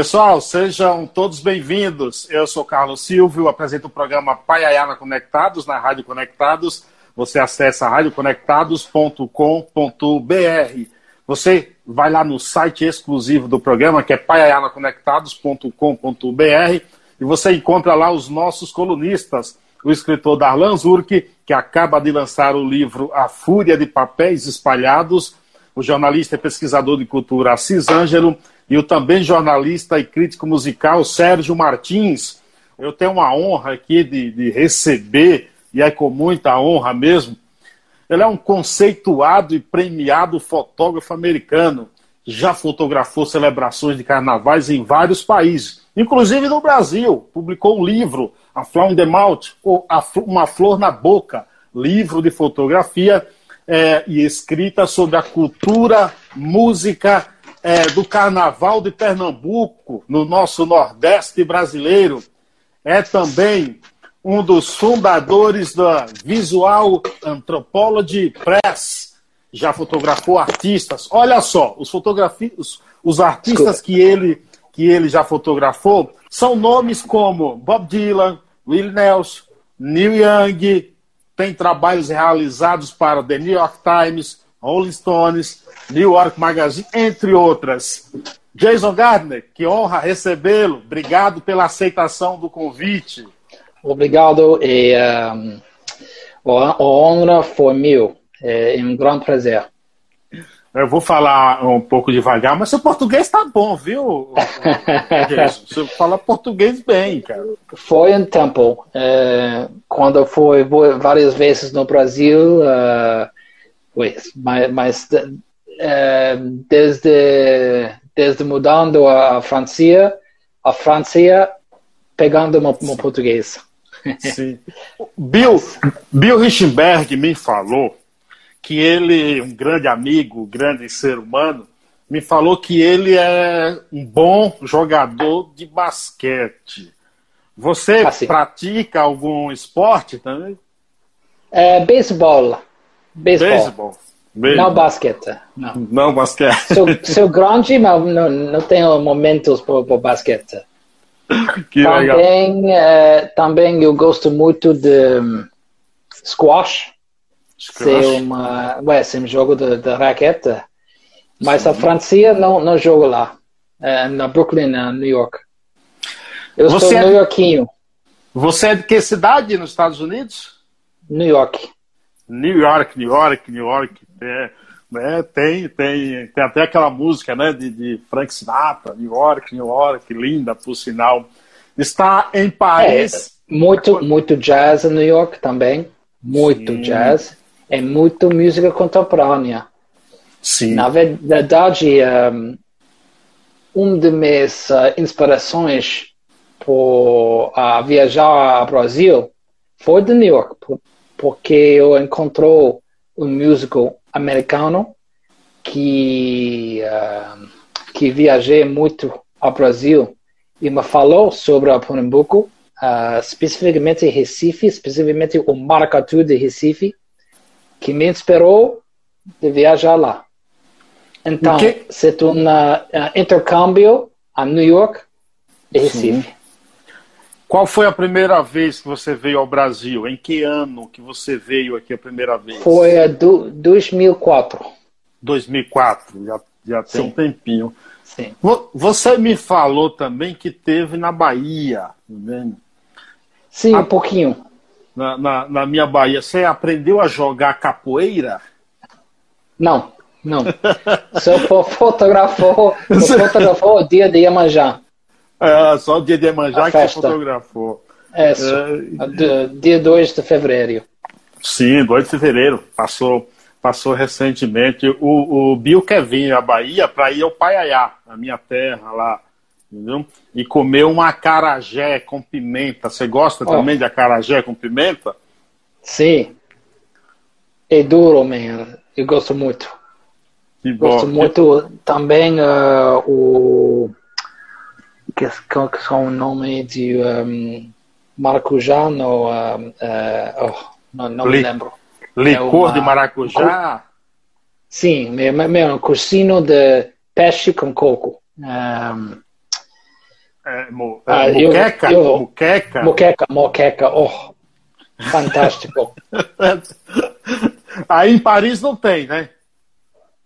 Pessoal, sejam todos bem-vindos. Eu sou Carlos Silvio, apresento o programa Paiaiana Conectados na Rádio Conectados. Você acessa radioconectados.com.br. Você vai lá no site exclusivo do programa, que é paiaianaconectados.com.br, e você encontra lá os nossos colunistas. O escritor Darlan Zurk, que acaba de lançar o livro A Fúria de Papéis Espalhados, o jornalista e pesquisador de cultura Assis Ângelo e o também jornalista e crítico musical Sérgio Martins. Eu tenho uma honra aqui de, de receber, e é com muita honra mesmo. Ele é um conceituado e premiado fotógrafo americano. Já fotografou celebrações de carnavais em vários países, inclusive no Brasil. Publicou um livro, A Flower in the Mouth, ou Uma Flor na Boca, livro de fotografia é, e escrita sobre a cultura, música é, do Carnaval de Pernambuco, no nosso Nordeste brasileiro. É também um dos fundadores da Visual Anthropology Press. Já fotografou artistas. Olha só, os, os, os artistas que ele, que ele já fotografou são nomes como Bob Dylan, Will Nelson, Neil Young, tem trabalhos realizados para The New York Times, Rolling Stones, New York Magazine, entre outras. Jason Gardner, que honra recebê-lo. Obrigado pela aceitação do convite. Obrigado e um, a honra foi meu. É um grande prazer. Eu vou falar um pouco devagar, mas seu português está bom, viu? Você fala português bem, cara. Foi um tempo. É, quando fui várias vezes no Brasil, uh, mas, mas é, desde, desde mudando a França, a França pegando o português. Sim. Bill, Bill Richenberg me falou que ele, um grande amigo, um grande ser humano, me falou que ele é um bom jogador de basquete. Você assim. pratica algum esporte também? É, beisebol. Beisebol. Não basquete. Não, não basquete. Sou, sou grande, mas não, não tenho momentos para basquete. Que também, legal. É, também eu gosto muito de um, squash. Ser uma, ué, um jogo de, de raquete. Mas Sim. a França não, não jogo lá. É, na Brooklyn, na New York. Eu Você sou é Yorkinho. Você é de que cidade nos Estados Unidos? New York. New York, New York, New York. É, é, tem, tem, tem até aquela música né, de, de Frank Sinatra, New York, New York, linda, por sinal. Está em Paris. É, muito, muito jazz em New York também. Muito Sim. jazz é muito música contemporânea. Sim. Na verdade, um, uma das minhas uh, inspirações uh, viajar ao Brasil foi de New York, porque eu encontrei um músico americano que uh, que viajei muito ao Brasil e me falou sobre o Pernambuco, uh, especificamente Recife, especificamente o maracatu de Recife, que me inspirou de viajar lá. Então, que... c'est um uh, intercâmbio a New York e Recife. Sim. Qual foi a primeira vez que você veio ao Brasil? Em que ano que você veio aqui a primeira vez? Foi em 2004. 2004, já, já tem Sim. um tempinho. Sim. Você me falou também que teve na Bahia, tá vendo? Sim, a... um pouquinho na, na, na minha Bahia, você aprendeu a jogar capoeira? Não, não. Você fotografou, fotografou o dia de Iemanjá. É, só o dia de Iemanjá que fotografou. É, é, dia 2 de fevereiro. Sim, 2 de fevereiro. Passou, passou recentemente. O, o Bill quer vir à Bahia para ir ao Paiaiá, a minha terra lá entendeu? E comer um acarajé com pimenta. Você gosta oh. também de acarajé com pimenta? Sim. É duro, man. Eu gosto muito. Que gosto bom. muito também uh, o que, que são o nome de um, maracujá no, uh, uh, oh, não, não Li, me lembro. Licor é uma, de maracujá? Sim, meu, meu, cursinho de peixe com coco. Um, É, mo, é, ah, muqueca, eu, eu, muqueca. Muqueca, muqueca, oh, fantástico. Aí em Paris não tem, né?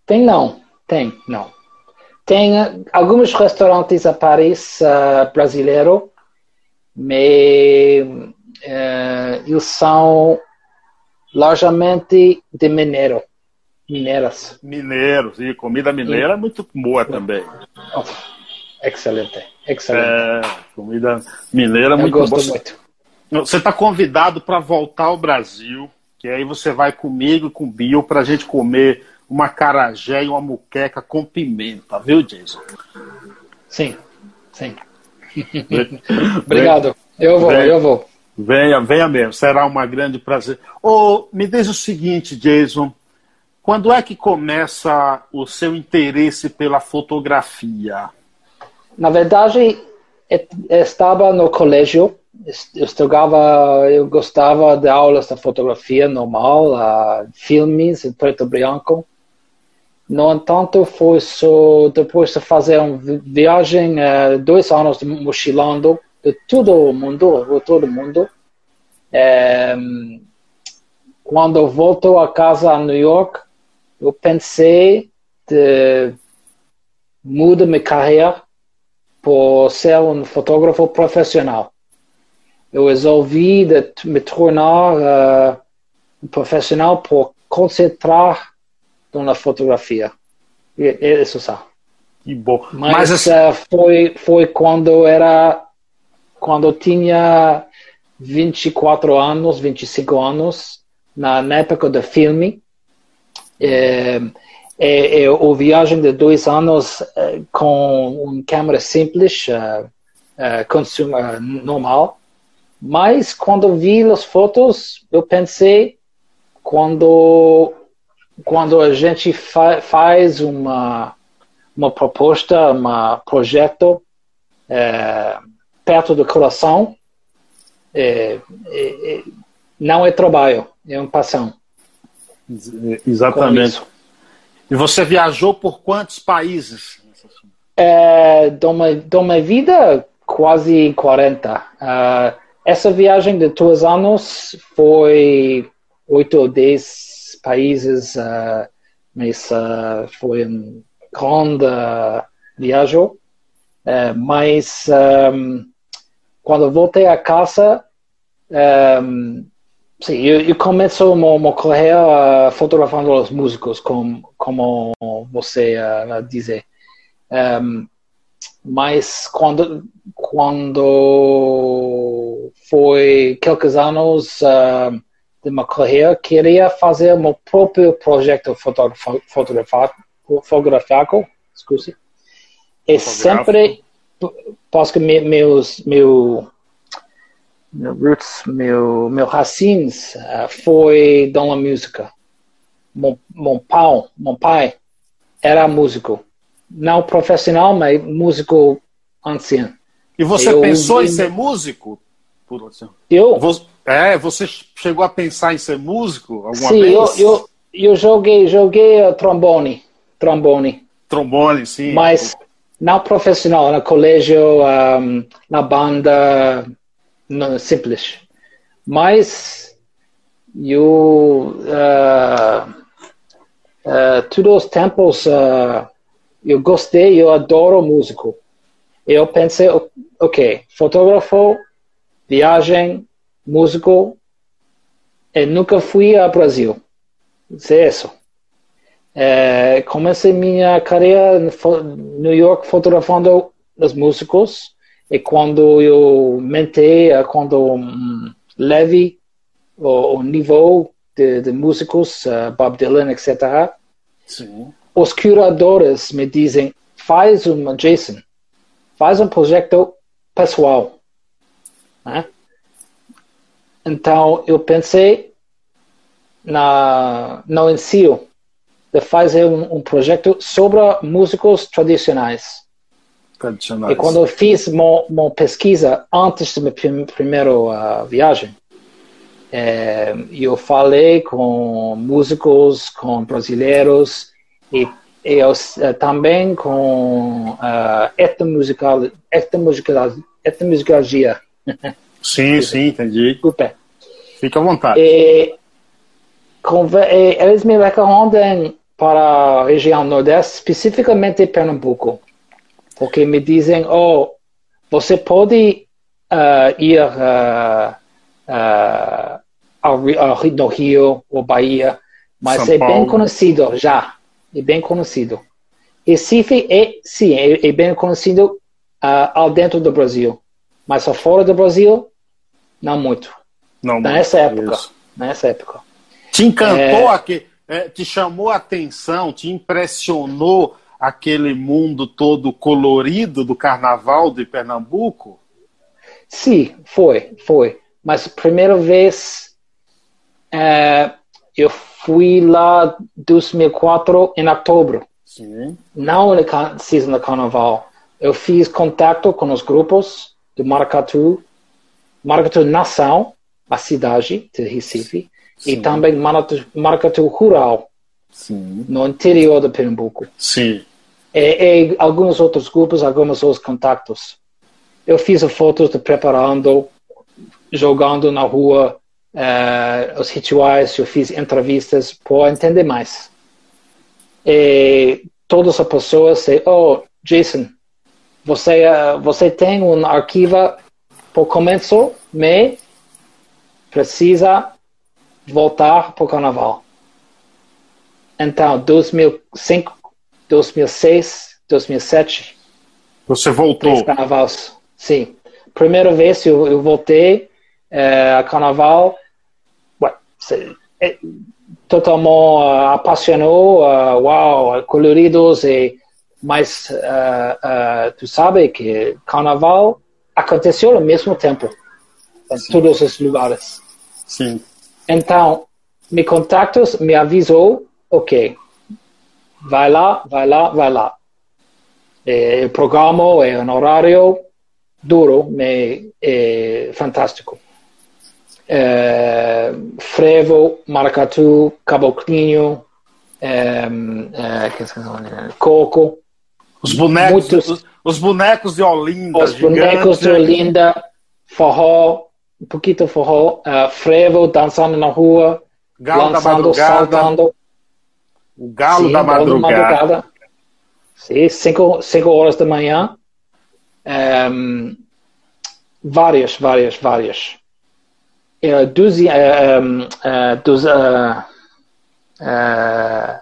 Tem não, tem não. Tem uh, alguns restaurantes a Paris uh, brasileiro, mas uh, eles são largamente de mineiro. Mineiras. Mineiros, e comida mineira é muito boa também. Oh, excelente, excelente. É, comida mineira é muito boa. Muito. Você está convidado para voltar ao Brasil, que aí você vai comigo e com o Bill para a gente comer uma carajé e uma muqueca com pimenta, viu, Jason? Sim, sim. Obrigado. Eu vou, venha, eu vou. Venha, venha mesmo. Será um grande prazer. Oh, me diz o seguinte, Jason. Quando é que começa o seu interesse pela fotografia? Na verdade, eu estava no colégio, eu estudava, eu gostava de aulas de fotografia normal, filmes em preto e branco. No entanto, foi só depois de fazer uma viagem, uh, dois anos de mochilando de todo o mundo, de todo mundo. Um, quando eu volto a casa a New York, eu pensei de mudar minha carreira por ser um fotógrafo profissional. Eu resolvi de me tornar uh, um profissional por concentrar na fotografia. E, é isso só. Que bom. Mas, Mas uh, foi foi quando era quando eu tinha 24 anos, 25 anos, na, na época do filme. É, é, é o viagem de dois anos é, com uma câmera simples, uh, uh, consumer normal. Mas quando vi as fotos, eu pensei quando quando a gente fa faz uma uma proposta, um projeto é, perto do coração, é, é, não é trabalho, é uma paixão. Exatamente. E você viajou por quantos países? É, de, uma, de uma vida, quase 40. Uh, ah, essa viagem de dois anos foi oito ou dez países, uh, uh, foi um grande viagem. Uh, mas um, quando voltei a casa, um, sim, eu, eu começo uma, uma carreira fotografando os músicos, como, como você uh, dizer. Um, mas quando quando foi poucos anos uh, de uma carreira, queria fazer meu próprio projeto fotográfico, fotográfico, excuse. E sempre porque meus meu meu roots, meu meu racines uh, foi da música. Meu, meu pai, meu pai era músico, não profissional, mas músico ancião. E você eu, pensou em ser músico? Eu? É, você chegou a pensar em ser músico alguma sim, vez? Sim, eu, eu, eu, joguei, joguei uh, trombone, trombone. Trombone, sim. Mas não profissional, no colégio, um, na banda, no, simples. Mas eu, uh, uh, todos os tempos, uh, eu gostei, eu adoro músico. Eu pensei, ok, fotógrafo, viagem, músico, e nunca fui ao Brasil. É isso. É, comecei minha carreira em New York fotografando os músicos e quando eu mentei, é quando um, leve o, o nível de, de músicos, uh, Bob Dylan, etc. Sim. Os curadores me dizem, faz um, Jason, faz um projeto pessoal. Né? Então eu pensei na, no ensino de fazer um, um projeto sobre músicos tradicionais. tradicionais. E quando eu fiz uma, pesquisa antes da minha primeira uh, viagem, é, eu falei com músicos, com brasileiros, e eu uh, também com uh, etnomusical, etnomusicologia. Sim, sim, entendi. Desculpa. Fica à vontade. E, e, eles me recomendam para a região Nordeste, especificamente Pernambuco, porque me dizem, oh, você pode uh, ir uh, uh, ao, ao, no Rio ou Bahia, mas São é Paulo. bem conhecido já, é bem conhecido. Recife é, sim, é, é bem conhecido ao dentro do Brasil, mas fora do Brasil, não muito. Não nessa muito, época, isso. nessa época. Te encantou é... aqui, é, te chamou a atenção, te impressionou aquele mundo todo colorido do carnaval de Pernambuco? Sim, foi, foi. Mas primeira vez é, eu fui lá 2004 em outubro. Sim. Não na season do carnaval. Eu fiz contato com os grupos de Maracatu, Maracatu Nação, a cidade de Recife, Sim. e também Maracatu Rural, Sim. no interior de Pernambuco. Sim. E, e, alguns outros grupos, alguns outros contatos. Eu fiz fotos de preparando, jogando na rua uh, os rituais, eu fiz entrevistas para entender mais. E todas as pessoas dizem, oh, Jason, você, uh, você tem um arquivo para começo, mas precisa voltar para o carnaval. Então, 2005, 2006, 2007. Você voltou? carnavais. Sim. Primeira vez eu, eu voltei é, a carnaval. Ué, é, totalmente uh, apaixonou. Uh, uau, coloridos e mas uh, uh, tu sabe que carnaval aconteceu ao mesmo tempo em Sim. todos os lugares. Sim. Então, me contactos me avisou, ok, vai lá, vai lá, vai lá. É, o programa é um horário duro, mas é fantástico. É, frevo, maracatu, caboclinho, é, é, coco. Os bonecos, muitos, os, os, bonecos de Olinda. Os bonecos de Olinda, forró, um pouquinho forró, uh, frevo, dançando na rua, Galo lançando, saltando. O galo Sim, da madrugada. madrugada. Sim, cinco, cinco horas da manhã. Um, várias, várias, várias. Uh, uh, uh,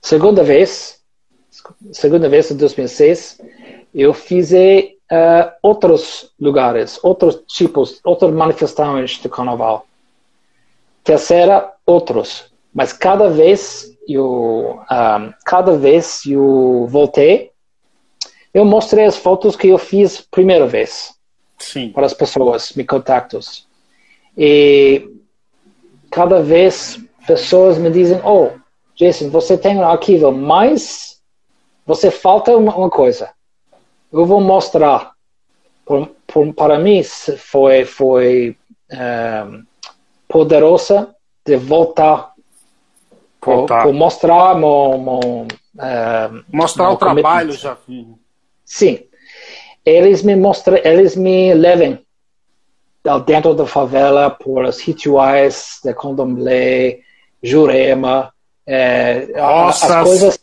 segunda vez, segunda vez em 2006, eu fiz outros lugares, outros tipos, outras manifestações de carnaval. Terceira, outros mas cada vez eu, um, cada vez eu voltei, eu mostrei as fotos que eu fiz primeira vez Sim. para as pessoas, me contatos. E cada vez pessoas me dizem, oh, Jason, você tem um arquivo, mas você falta uma, uma coisa. Eu vou mostrar. Por, por, para mim foi foi um, poderosa de voltar por, por mostrar mo, mo, é, mostrar o trabalho já sim eles me mostram eles me levam dentro da favela por os rituais de condomblé Jurema é, as coisas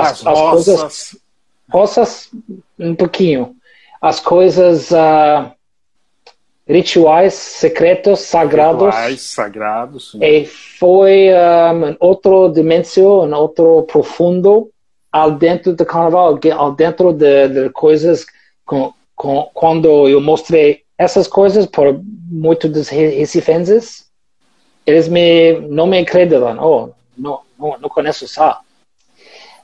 de, as, as coisas roças um pouquinho as coisas uh, rituais secretos sagrados. Rituais sagrados. E foi um, outra dimensão, outro profundo ao dentro do carnaval, ao dentro de, de coisas com, com, quando eu mostrei essas coisas para muitos dos recifenses, eles me não me acreditam, oh, não, não, não conheço isso.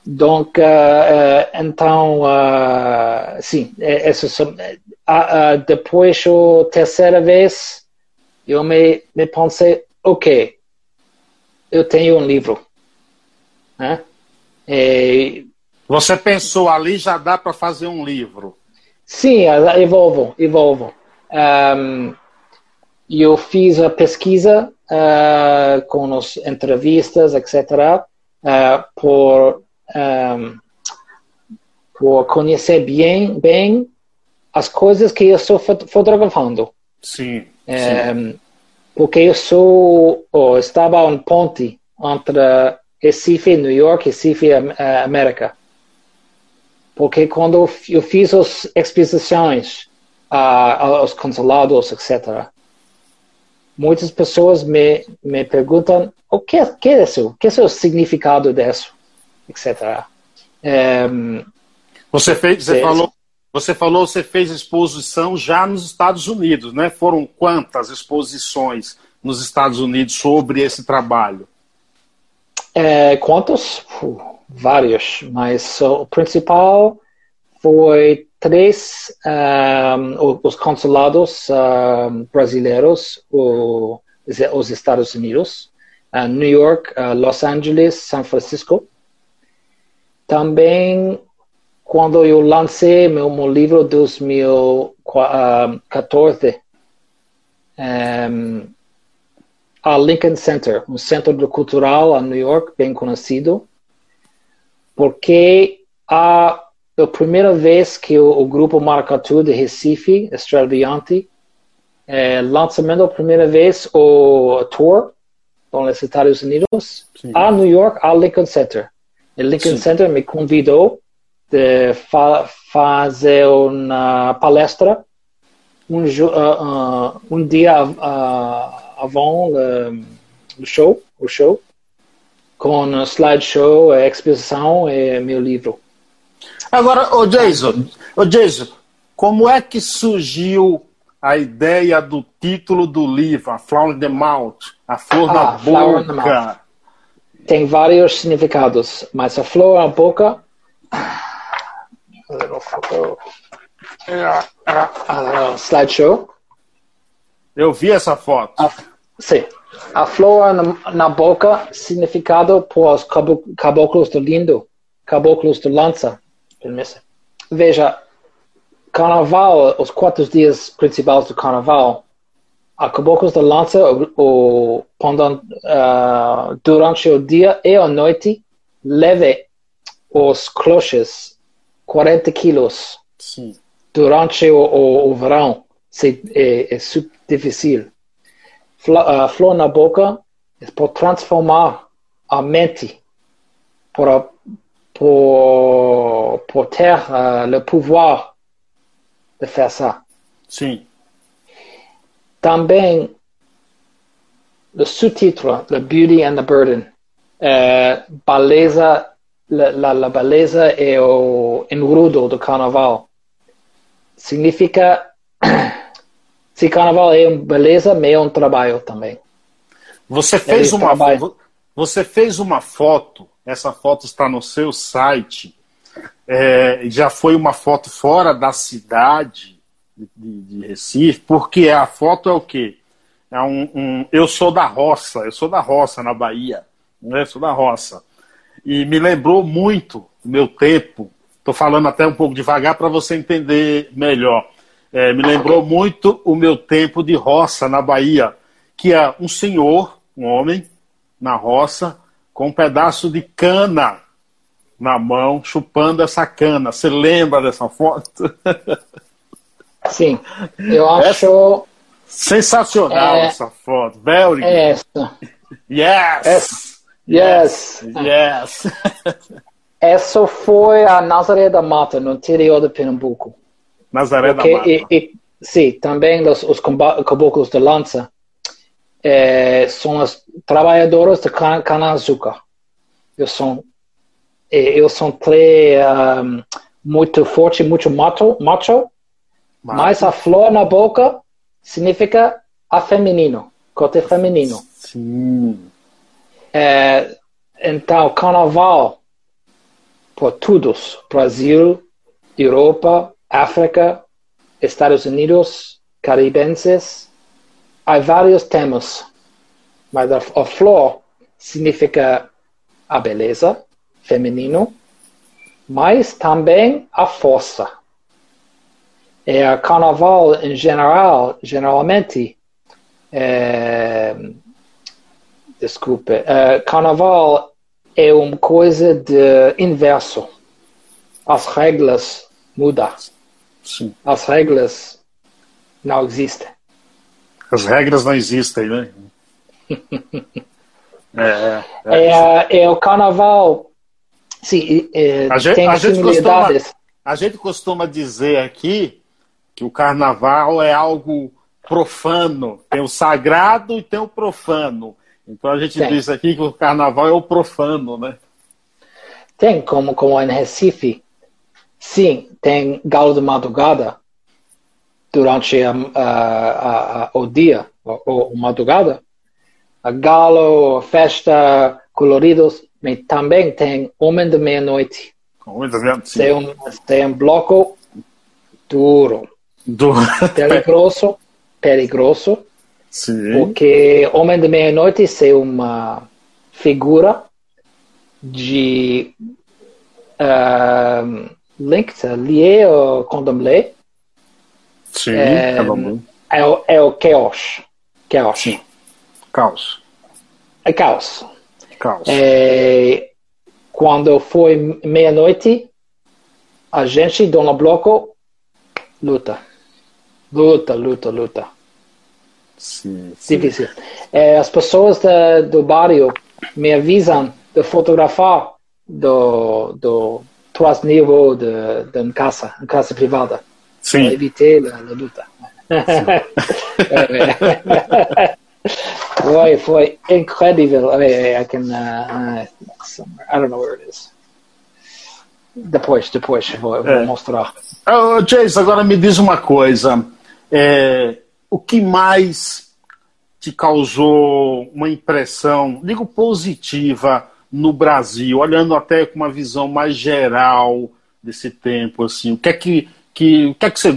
Donc, uh, então, uh, sim, essas são, uh, depois a terceira vez, eu me, me pensei, ok, eu tenho um livro. Né? E, Você pensou ali já dá para fazer um livro? Sim, evolvo, evolvo. Um, eu fiz a pesquisa uh, com as entrevistas, etc. uh, por, um, por conhecer bem, bem as coisas que eu estou fotografando. Sim. Um, porque eu sou, oh, estava em ponte entre Recife, New York, Recife, América. Porque quando eu fiz as exposições uh, aos consulados, etc., muitas pessoas me, me perguntam o que, que é isso? O que é o significado disso? Etc. Um, você fez, você falou, você falou, você fez exposição já nos Estados Unidos, né? Foram quantas exposições nos Estados Unidos sobre esse trabalho? É, quantos? vários, mas o principal foi três um, os consulados um, brasileiros, o, os Estados Unidos, uh, New York, uh, Los Angeles, São Francisco. Também, quando eu lancei meu, meu livro 2014, um, a Lincoln Center, um centro cultural a New York bem conhecido, porque a a primeira vez que o, o grupo Maracatu de Recife, Estrela Diante, é, lançamento a primeira vez o tour nos Estados Unidos Sim. a New York, a Lincoln Center. O Lincoln Sim. Center me convidou de fa fazer uma palestra um, uh, uh, um dia uh, avant o show, o show, com slideshow, exposição e meu livro. Agora, o Jason, o Jason, como é que surgiu a ideia do título do livro, a Flower in the Mouth, a flor ah, na boca? Tem vários significados, mas a flor na boca. Slideshow. Eu vi essa foto. A, sim. A flor na, na boca, significado por os caboclos do lindo, caboclos do lança. Veja, carnaval, os quatro dias principais do carnaval, a Caboclos da Lança, o, pendant, uh, durante o dia e a noite, leve os cloches 40 quilos Sim. durante o, o, o verão. É, é super difícil. Fla, uh, flor na boca é para transformar a mente para pour ter uh, le pouvoir de faire ça. Sim. Também, o sous-titre, The Beauty and the Burden, é, beleza, la, la, beleza e o enrudo do carnaval. Significa, se carnaval é uma beleza, é um trabalho também. Você fez, uma, você fez uma foto essa foto está no seu site. É, já foi uma foto fora da cidade de, de Recife, porque a foto é o quê? É um, um, eu sou da roça, eu sou da roça na Bahia, né? Eu sou da roça. E me lembrou muito o meu tempo. Estou falando até um pouco devagar para você entender melhor. É, me lembrou muito o meu tempo de roça na Bahia, que é um senhor, um homem, na roça, com um pedaço de cana na mão, chupando essa cana. Você lembra dessa foto? Sim, eu acho. Sensacional é, essa foto. Very é essa. Yes! Yes! Yes! essa foi a Nazaré da Mata, no interior de Pernambuco. Nazaré Porque, da Mata. E, e, sim, também os, os caboclos de lança é, são as trabalhadoras de cana-açúcar. Eu sou, eu sou um, muito forte, muito macho, macho, mas a flor na boca significa a feminino, côté feminino. Sim. É, então, carnaval, por todos, Brasil, Europa, África, Estados Unidos, caribenses, há vários temas, mas a, a flor significa a beleza, feminino, mas também a força. A carnaval em geral, geralmente, é, desculpe, é, carnaval é uma coisa de inverso. As regras mudam. Sim. As regras não existem. As regras não existem, né? é, é, é, é, o carnaval. Sim, é, a gente, tem a similaridades. Costuma, a gente costuma dizer aqui que o carnaval é algo profano. Tem o sagrado e tem o profano. Então a gente tem. diz aqui que o carnaval é o profano, né? Tem, como, como em Recife. Sim, tem galo de madrugada durante a, a, a, o dia, o, o madrugada. A galo, festa, coloridos, mas também tem Homem da Meia-Noite. Homem da Meia-Noite, Tem um, tem um bloco duro. Duro. Perigoso, perigoso. Sim. Porque Homem da Meia-Noite é uma figura de uh, link, lié ou condomblé. Sim, é, é, o, é o caos. Caos. Sim. Caos. É caos. Caos. É, quando foi meia-noite, a gente, Dona Bloco, luta. Luta, luta, luta. Sim, sim. Difícil. É, as pessoas da, do bairro me avisam de fotografar do, do nível de, de casa, em casa privada. Sim. Para evitar a, luta. foi, foi incrível. I, mean, I can, uh, uh, I don't know where it is. Depois, depois vou, vou é. mostrar. Oh, Jace, agora me diz uma coisa. É, o que mais te causou uma impressão, digo positiva, no Brasil, olhando até com uma visão mais geral desse tempo, assim, o que é que, que, o que, é que você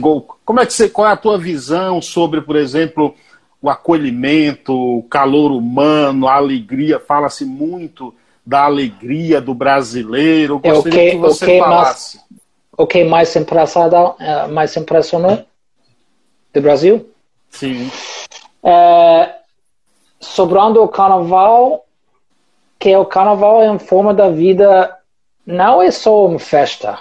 como é que você, qual é a tua visão sobre, por exemplo, o acolhimento, o calor humano, a alegria, fala-se muito da alegria do brasileiro. Gostaria é o que, que você o que falasse. Mais, o que mais impressionou, mais impressionou do Brasil? Sim. É, sobrando o carnaval, que o carnaval é uma forma da vida, não é só uma festa.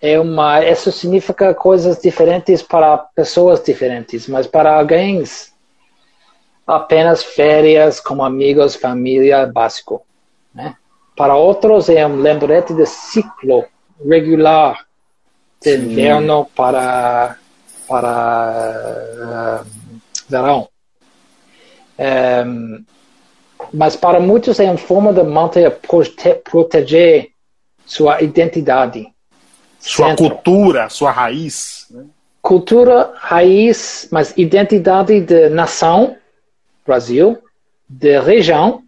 É uma, isso significa coisas diferentes para pessoas diferentes, mas para alguém apenas férias com amigos, família, básico. Né? Para outros é um lembrete de ciclo regular de Sim. inverno para para uh, verão. Um, mas para muitos é uma forma de manter, prote, proteger sua identidade. Sua centro. cultura, sua raiz. Né? Cultura, raiz, mas identidade de nação, Brasil, de região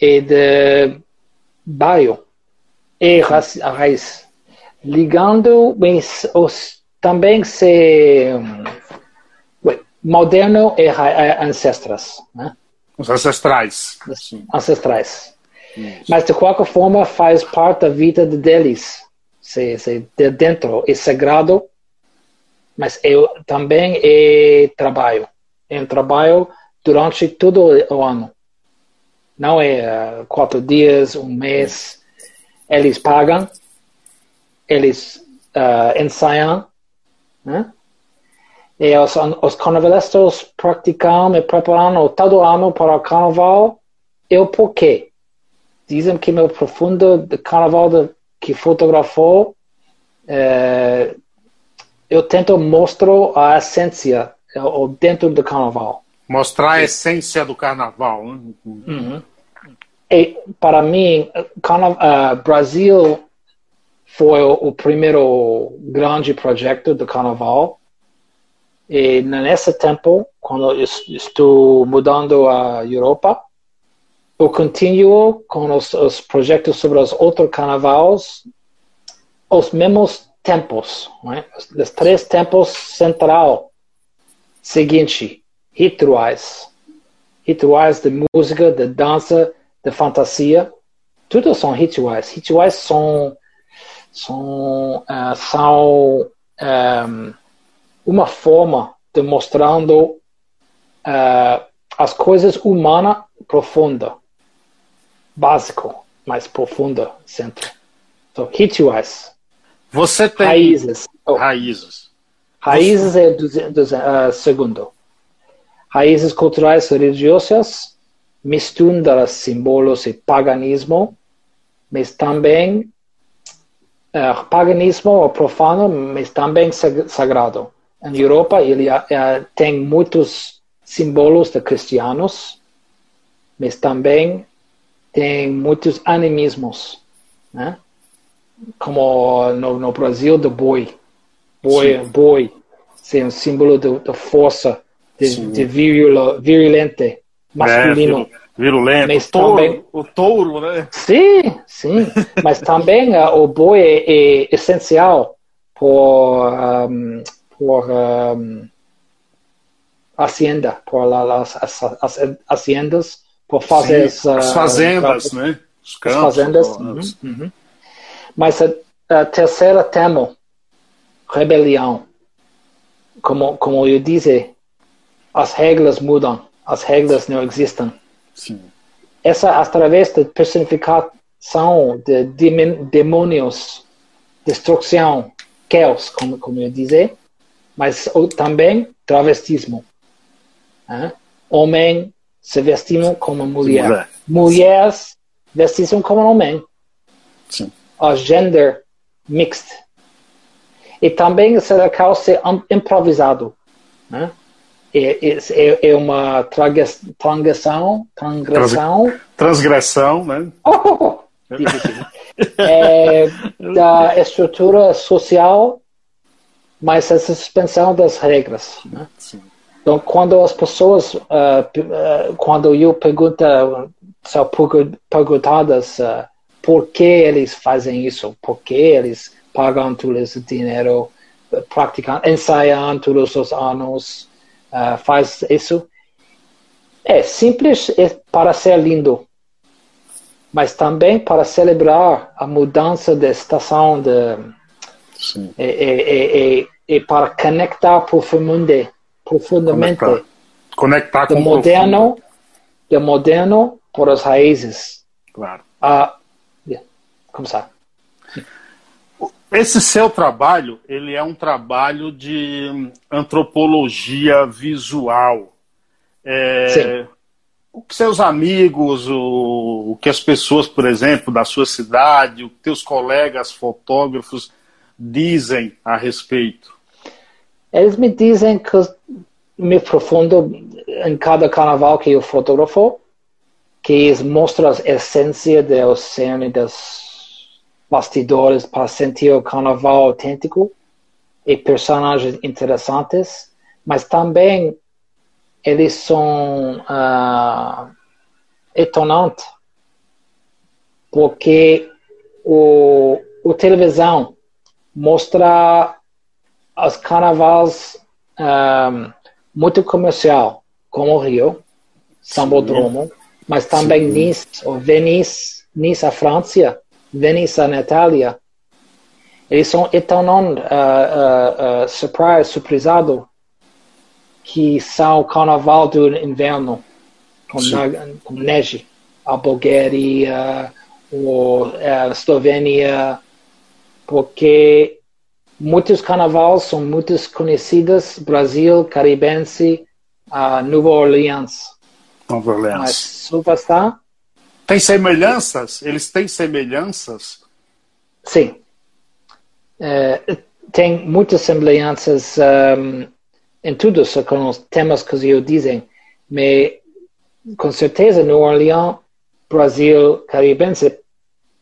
e de bairro e a raiz. Ligando os, também se moderno e ancestrais. Né? Os ancestrais. Ancestrais. Isso. Mas de qualquer forma faz parte da vida deles. Se, se de dentro é sagrado, mas eu também é trabalho. É um trabalho durante todo o ano. Não é uh, quatro dias, um mês. Eles pagam, eles uh, ensaiam, né? E os, os carnavalistas praticam e preparam todo ano para o carnaval. E o porquê? Dizem que meu profundo de carnaval de, que fotografou, é, eu tento mostrar a essência o dentro do carnaval. Mostrar a essência do carnaval. Né? Uhum. E, para mim, carnaval, uh, Brasil foi o, primeiro grande projeto do carnaval e nesse tempo, quando estou mudando a Europa, eu continuo com os, os projetos sobre os outros carnavais, os mesmos tempos, né? os três tempos central seguinte, rituais, rituais de música, de dança, de fantasia, tudo são rituais. Rituais são são, uh, são um, eh, uma forma de mostrando uh, as coisas humanas profunda, básico, mais profunda, centro. Então, rituais. Você tem raízes. Oh. Raízes. Raízes é do uh, segundo. Raízes culturais e religiosas misturam símbolos e paganismo, mas também uh, paganismo ou profano, mas também sagrado. Na Europa ele uh, tem muitos símbolos de cristianos, mas também tem muitos animismos, né? como no, no Brasil do boi. Boi, Sim. boi, é um símbolo da força, de, de virula, virulente, masculino. É, virulento, mas touro, também, o touro, né? Sim, sim, mas também uh, o boi é, é essencial por, um, por um, hacienda, por la, as, as, as haciendas por fazer as, as fazendas, né? Os campos, as fazendas. Uhum, uhum. Mas a, a, terceira tema, rebelião. Como, como eu disse, as regras mudam, as regras não existem. Sim. Essa, através da personificação de demônios, destruição, caos, como, como eu disse, mas também travestismo. Né? Homem se vestimos como mulher. mulher. Mulheres vestem como homem. Sim. O gender mixed. E também esse local ser improvisado. Né? É, é, é uma transgressão, transgressão, transgressão, né? Oh, é, da estrutura social, mas essa suspensão das regras. Né? Sim. Então, quando as pessoas, uh, uh, quando eu pergunto, são perguntadas uh, por que eles fazem isso, por que eles pagam todo esse dinheiro, praticam, ensaiam todos os anos, faz isso, é simples é para ser lindo, mas também para celebrar a mudança de estação de, e, e, e, e, para conectar profundamente profundamente conectar, conectar com o moderno, do moderno por as raízes. Claro. Ah, yeah. começar. Esse seu trabalho, ele é um trabalho de antropologia visual. É. O que seus amigos, o, o que as pessoas, por exemplo, da sua cidade, o que teus colegas fotógrafos dizem a respeito? Eles me dizem que me profundo em cada carnaval que eu fotografo, que mostra a essência da cena e dos bastidores para sentir o carnaval autêntico e personagens interessantes, mas também eles são uh, etonantes porque o, o televisão mostra os carnavais um, muito comercial, como o Rio, Sambodromo, mas também Sim. Nice, ou Venice, Nice, a França, Venice, a Itália. Eles são tão uh, uh, uh, surprise, que são o carnaval do inverno, com, na, com neve. A Bulgária, a Eslovênia, porque Muitos carnavais são muitos conhecidos, Brasil, Caribense, uh, Nova Orleans. Nova Orleans. Mas. Tem semelhanças? Eles têm semelhanças? Sim. Uh, tem muitas semelhanças um, em tudo com os temas que eu dizem, mas com certeza Nova Orleans, Brasil, Caribense,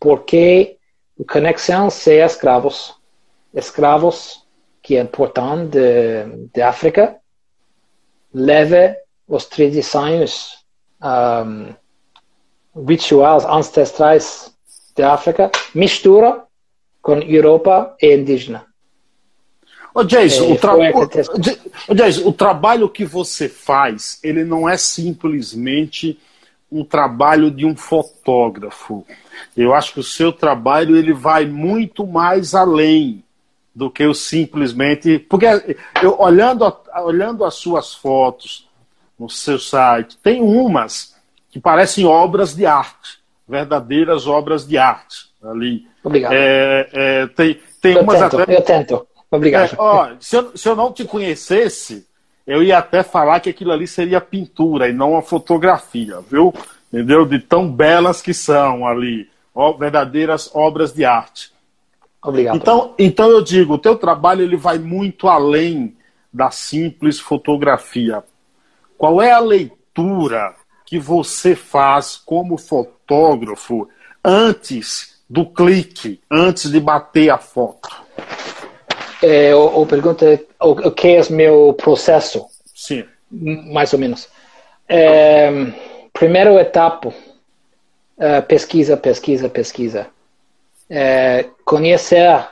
porque a conexão é escravos escravos que importam de, de África, leva os tradições um, rituais ancestrais de África, mistura com Europa e indígena. Ô Jason, é, o, tra... o, Jason, o trabalho que você faz, ele não é simplesmente um trabalho de um fotógrafo. Eu acho que o seu trabalho ele vai muito mais além do que eu simplesmente. Porque eu olhando, olhando as suas fotos no seu site, tem umas que parecem obras de arte. verdadeiras obras de arte ali. Obrigado. É, é, tem tem eu umas tento, até... Eu tento. Obrigado. É, ó, se, eu, se eu não te conhecesse, eu ia até falar que aquilo ali seria pintura e não uma fotografia, viu? Entendeu? De tão belas que são ali, ó, verdadeiras obras de arte. Obrigado. Então, então eu digo, o teu trabalho ele vai muito além da simples fotografia. Qual é a leitura que você faz como fotógrafo antes do clique, antes de bater a foto? É, o pergunta é o, o que é o meu processo? Sim. Mais ou menos. É, primeira etapa, é, pesquisa, pesquisa, pesquisa. É, conhecer,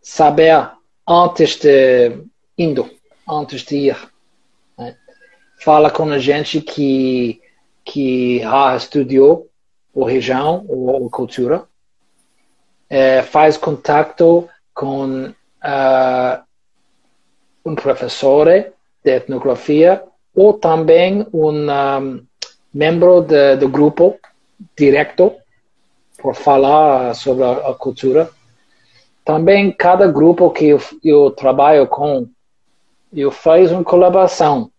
saber antes de indo, antes de ir. Né? Fala com a gente que que já estudou a região ou a cultura. É, faz contato com uh, um professor de etnografia ou também um, um membro de, do grupo direto por falar sobre a, a, cultura. Também cada grupo que eu, eu trabalho com, eu faço uma colaboração.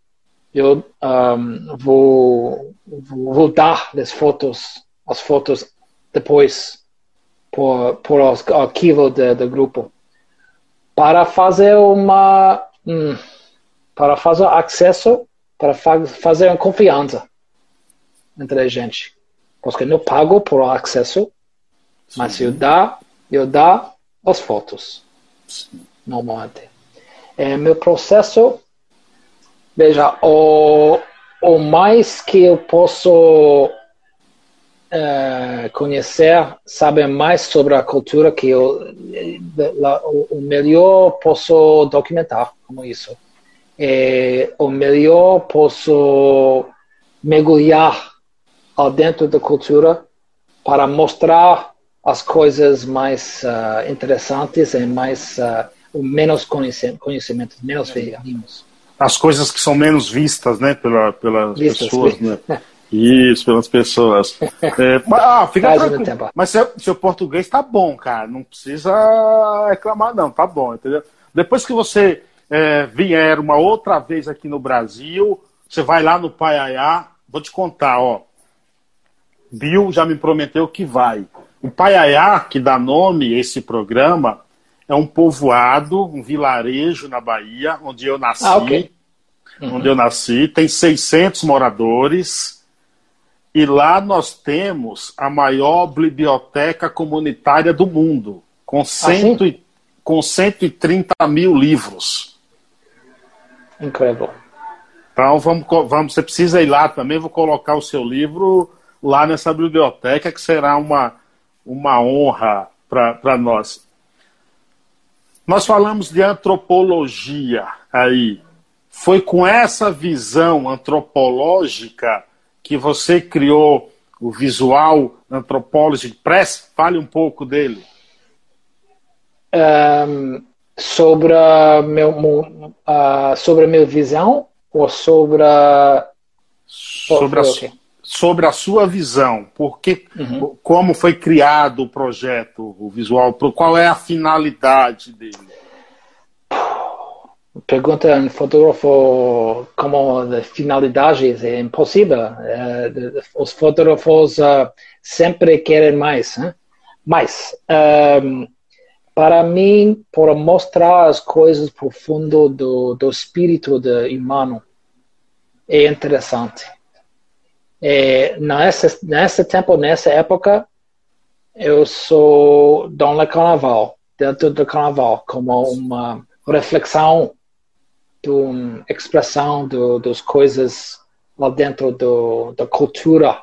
Eu um, vou, vou dar as fotos, as fotos depois por, por arquivo do grupo para fazer uma hum, para fazer acesso para fa fazer uma confiança entre a gente porque não pago por acesso Sim. mas eu dá eu dá as fotos Sim. normalmente é, meu processo veja o o mais que eu posso uh, conhecer, saber mais sobre a cultura que eu la, o, o, melhor posso documentar como isso. E, o melhor posso mergulhar dentro da cultura para mostrar as coisas mais uh, interessantes e mais uh, menos conhecimento, conhecimento menos veículos. As coisas que são menos vistas, né, pela, pelas vistas, pessoas, né? Isso, pelas pessoas. É, ah, fica tranquilo. Mas seu, seu português tá bom, cara. Não precisa reclamar, não. Tá bom, entendeu? Depois que você é, vier uma outra vez aqui no Brasil, você vai lá no Paiaiá. Vou te contar, ó. Bill já me prometeu que vai. O Paiaiá, que dá nome a esse programa, é um povoado, um vilarejo na Bahia, onde eu nasci. Ah, okay. uhum. Onde eu nasci. Tem 600 moradores e lá nós temos a maior biblioteca comunitária do mundo, com, cento e, com 130 mil livros. Incrível. Então vamos, vamos, você precisa ir lá também, vou colocar o seu livro lá nessa biblioteca, que será uma, uma honra para nós. Nós falamos de antropologia aí. Foi com essa visão antropológica que você criou o Visual Anthropology Press. Fale um pouco dele. Um, sobre a meu uh, sobre a minha visão ou sobre a... sobre a, okay. Sobre a sua visão porque uhum. como foi criado o projeto o visual qual é a finalidade dele pergunta um fotógrafo como a finalidade é impossível. É, os fotógrafos uh, sempre querem mais. Né? Mas, um, para mim, para mostrar as coisas profundas do, do espírito do humano, é interessante. É, nesse, nesse tempo, nessa época, eu sou no carnaval, dentro do carnaval, como uma reflexão de expressão do, das coisas lá dentro do, da cultura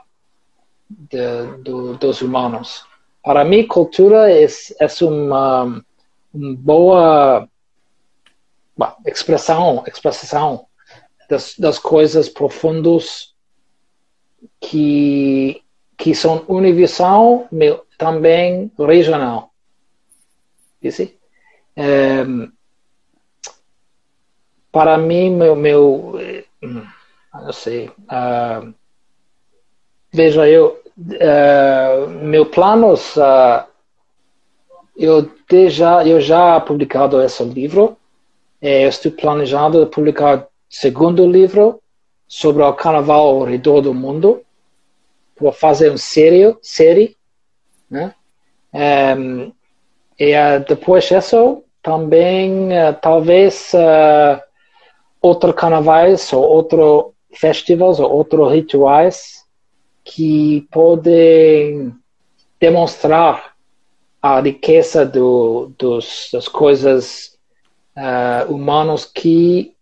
de, do, dos humanos. Para mim, cultura é, é uma, uma boa expressão, expressão das, das coisas profundas que, que são universal, mas também regional. Disse? Um, para mim, meu, meu não sei, uh, veja, eu, uh, meu planos, uh, eu já eu já publicado esse livro. Eu estou planejando publicar segundo livro sobre o carnaval ao redor do mundo. Vou fazer uma série, série né? Um, e uh, depois disso, também uh, talvez uh, outros carnavais ou outros festivals ou outros rituais que podem demonstrar a riqueza do, dos, das coisas uh, humanas que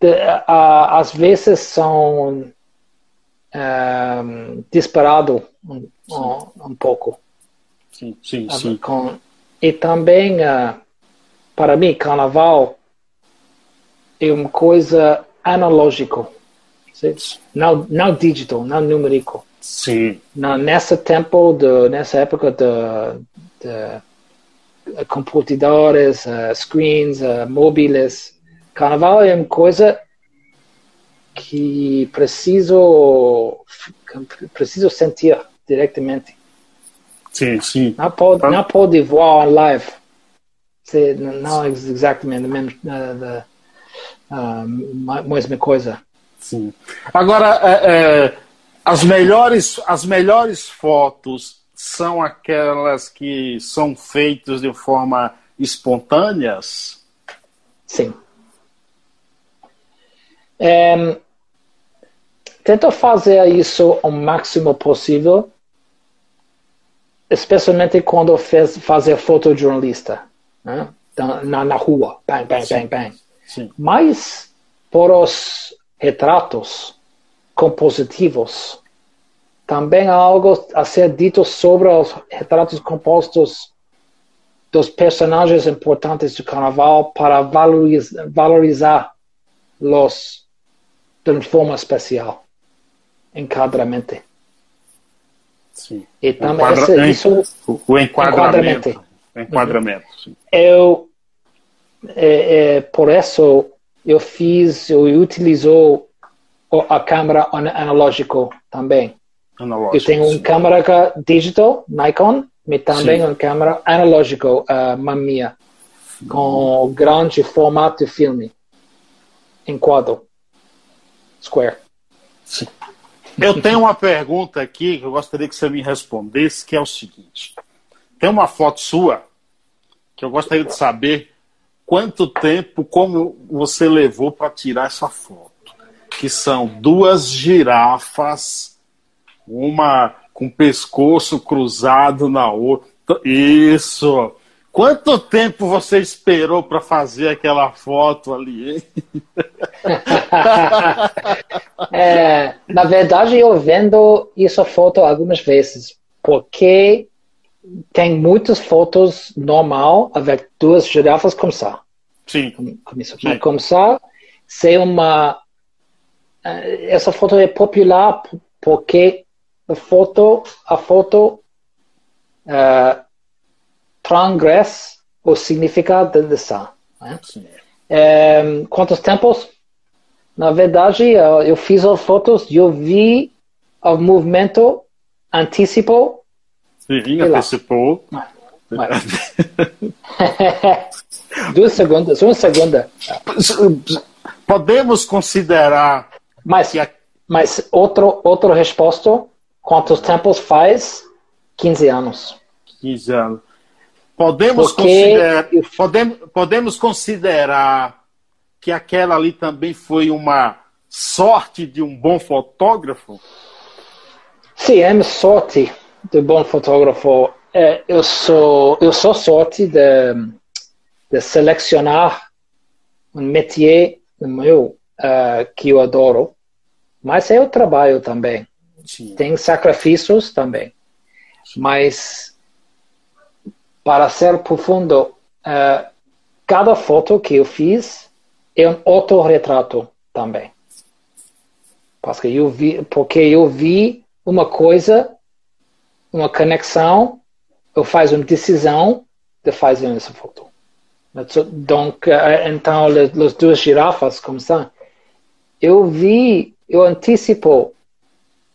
de, uh, às vezes são uh, disparados um, um, pouco. Sim, sim, sim. Com, e também, uh, para mim, carnaval é uma coisa analógica, não, não digital, não numérico. Sim. Na, nessa tempo, de, nessa época de, de computadores, uh, screens, uh, móveis, carnaval é uma coisa que preciso preciso sentir diretamente. Sim, sim. Não pode, não pode voar live. Não é exatamente a mesma, uh, uh, mesma coisa. Sim. Agora, é, é, as, melhores, as melhores fotos são aquelas que são feitas de forma espontâneas? Sim. É, tento fazer isso o máximo possível, especialmente quando fez fazer fotojornalista, né? na, na rua, bang, bang, bang, bang. Sim. Mas por os retratos compositivos, também há algo a ser dito sobre os retratos compostos dos personagens importantes do carnaval para valorizar, valorizar los de forma especial encadramento. Sim. E também Enquadra... isso, o enquadramento. Enquadramento. Sim. Eu, é, é, por isso, eu fiz, eu utilizou a câmera analógica também. Analógico, eu tenho uma câmera digital, Nikon, mas também sim. uma câmera analógica, uh, Mamiya, com grande formato de filme, em quadro, square. Sim. Eu tenho uma pergunta aqui que eu gostaria que você me respondesse, que é o seguinte. Tem uma foto sua que eu gostaria de saber quanto tempo, como você levou para tirar essa foto. Que são duas girafas, uma com pescoço cruzado na outra. Isso! Quanto tempo você esperou para fazer aquela foto ali? é, na verdade, eu vendo essa foto algumas vezes, porque tem muitas fotos normal, avec duas girafas começar. Sim. Começar. Sim. começar, ser uma. Eh, essa foto é popular porque a foto, a foto uh, transgress o significado da lição. Né? É, quantos tempos? Na verdade, eu fiz as fotos eu vi o movimento antecipo. Sim, antecipou. Duas segundos, uma segunda. Podemos considerar. Mas, a... mas outro, outro resposta: quantos tempos faz? 15 anos. 15 anos. Podemos, Porque... considerar, podemos, podemos considerar que aquela ali também foi uma sorte de um bom fotógrafo? Sim, é uma sorte de bom fotógrafo. É, eu sou eu sou sorte de, de selecionar um métier meu uh, que eu adoro, mas é o trabalho também. Sim. Tem sacrifícios também, Sim. mas para ser profundo, uh, cada foto que eu fiz é um autorretrato também. Porque eu vi, porque eu vi uma coisa, uma conexão, eu faço uma decisão de fazer essa foto. Então, então as duas girafas, como são, eu vi, eu antecipo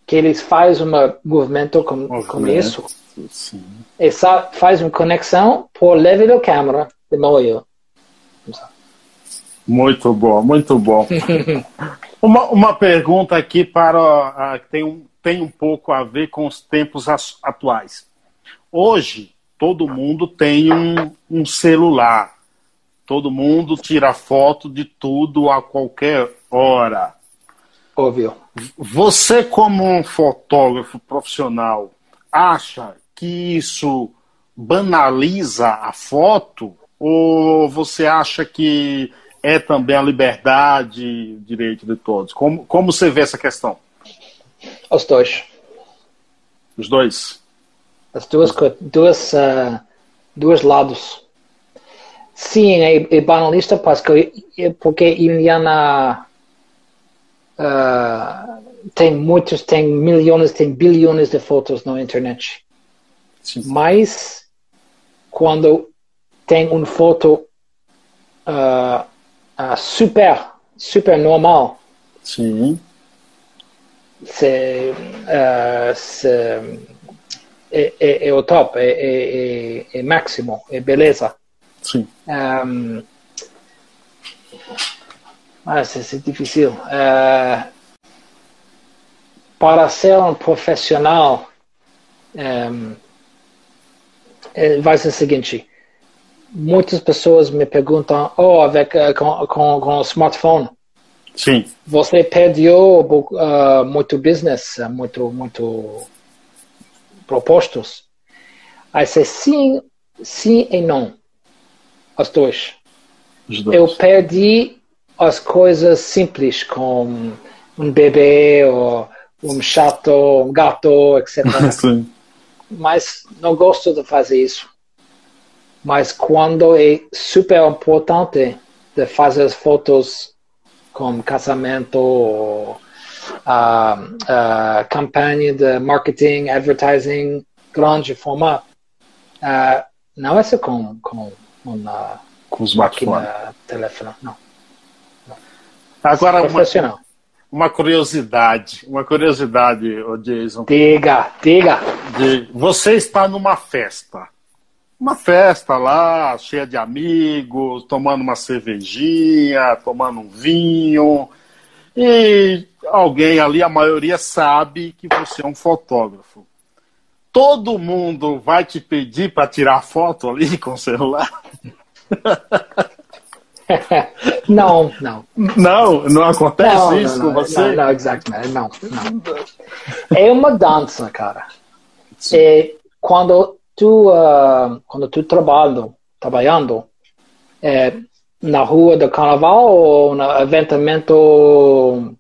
que eles fazem um movimento com, com isso. Sim. E faz uma conexão por level câmera de móvel. Muito bom, muito bom. uma, uma pergunta aqui para que tem um, tem um pouco a ver com os tempos atuais. Hoje, todo mundo tem um, um celular. Todo mundo tira foto de tudo a qualquer hora. Óbvio. Você, como um fotógrafo profissional, acha que isso banaliza a foto? Ou você acha que é também a liberdade, direito de todos? Como, como você vê essa questão? Os dois. Os dois? As duas, duas, uh, dois lados. Sim, é, é banalista porque, porque Indiana uh, tem muitos, tem milhões, tem bilhões de fotos na internet. Sim. Mas quando tem uma foto uh, uh, super, super normal, Sim. Se, uh, se, é, é, é, o top, é, é, é, é máximo, é beleza. Sim. Um, mas é difícil. Uh, para ser um profissional, um, vai ser o seguinte: muitas pessoas me perguntam, oh, avec, com, com, com o smartphone, Sim. Você perdeu uh, muito business, muito, muito propostos. Aí você sim, sim e não. Os dois. Os dois. Eu perdi as coisas simples, como um bebê, ou um chato, um gato, etc. sim. Mas não gosto de fazer isso. Mas quando é super importante de fazer as fotos como casamento, ou, uh, uh, campanha de marketing, advertising, grande formato. Uh, não é só com, com uma com smartphone. telefone, não. Agora, uma, uma curiosidade, uma curiosidade, Jason. Diga, diga. De, você está numa festa uma festa lá, cheia de amigos, tomando uma cervejinha, tomando um vinho. E alguém ali, a maioria sabe que você é um fotógrafo. Todo mundo vai te pedir para tirar foto ali com o celular? não, não. Não, não acontece não, isso não, não, com você? Não, não, exatamente, não, não. É uma dança, cara. É, quando tu, uh, quando tu trabalha, trabalhando é, na rua do carnaval ou no eventamento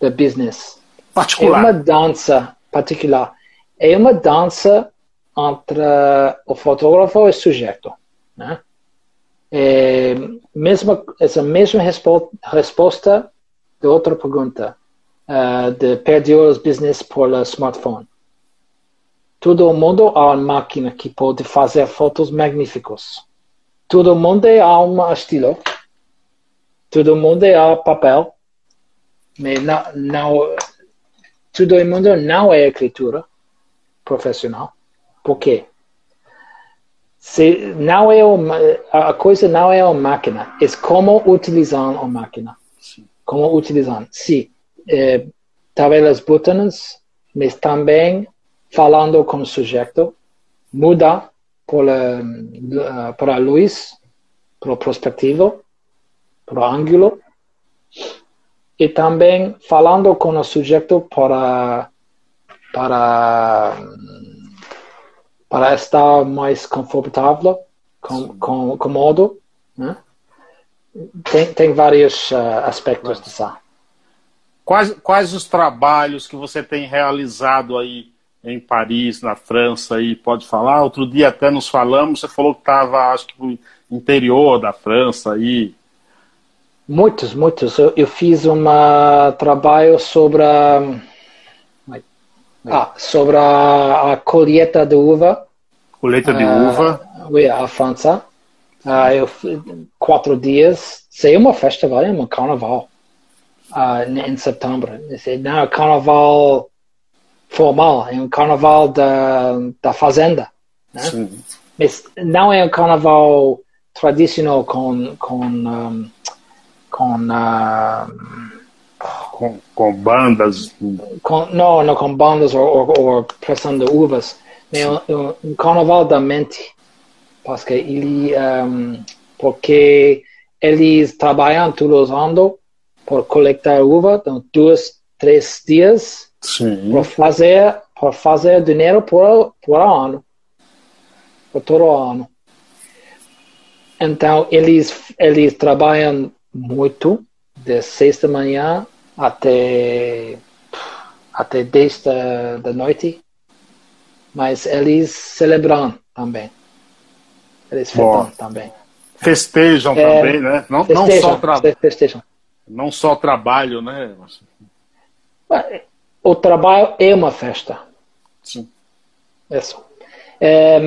de business? Particular. É uma dança particular. É uma dança entre o fotógrafo e o sujeito. Né? É, mesma, essa mesma respo resposta de outra pergunta, uh, de perder os business por smartphone. Todo mundo há uma máquina que pode fazer fotos magníficas. Todo mundo há um estilo. Todo mundo há papel. Mas não, não, todo mundo não é escritura profissional. Por quê? Se não é uma, a coisa não é uma máquina, é como utilizar uma máquina. Sim. Como utilizar. Sim, é, os botões, mas também falando com o sujeito, muda para, para a luz, para o prospectivo, para o ângulo, e também falando com o sujeito para, para, para estar mais confortável, com, com, cômodo. Né? Tem, tem vários uh, aspectos disso. Quais, quais os trabalhos que você tem realizado aí em Paris, na França, aí pode falar? Outro dia até nos falamos, você falou que estava, acho que no interior da França aí. Muitos, muitos. Eu, eu fiz um trabalho sobre a, ah, sobre a, a colheita de uva. Colheita de uh, uva? Oui, a França. Uh, eu quatro dias. Sei uma festival, é um carnaval uh, em setembro. Não, carnaval formal, é um carnaval da, da fazenda. Né? Sim. Mas não é um carnaval tradicional com com um, com, uh, com, com bandas? Com, não não com bandas ou, ou, de uvas. É um, um, carnaval da mente porque ele um, porque eles trabalham todos os anos por coletar uva então dois três dias para fazer para fazer dinheiro por por ano por todo ano. Então, eles, eles trabalham muito, de seis da manhã até, até dez da, da noite, mas eles celebram também. Eles festejam também. Festejam é, também, né? Não, festejam, não, só tra... festejam. não só trabalho, né? O trabalho é uma festa. Sim. Isso. É,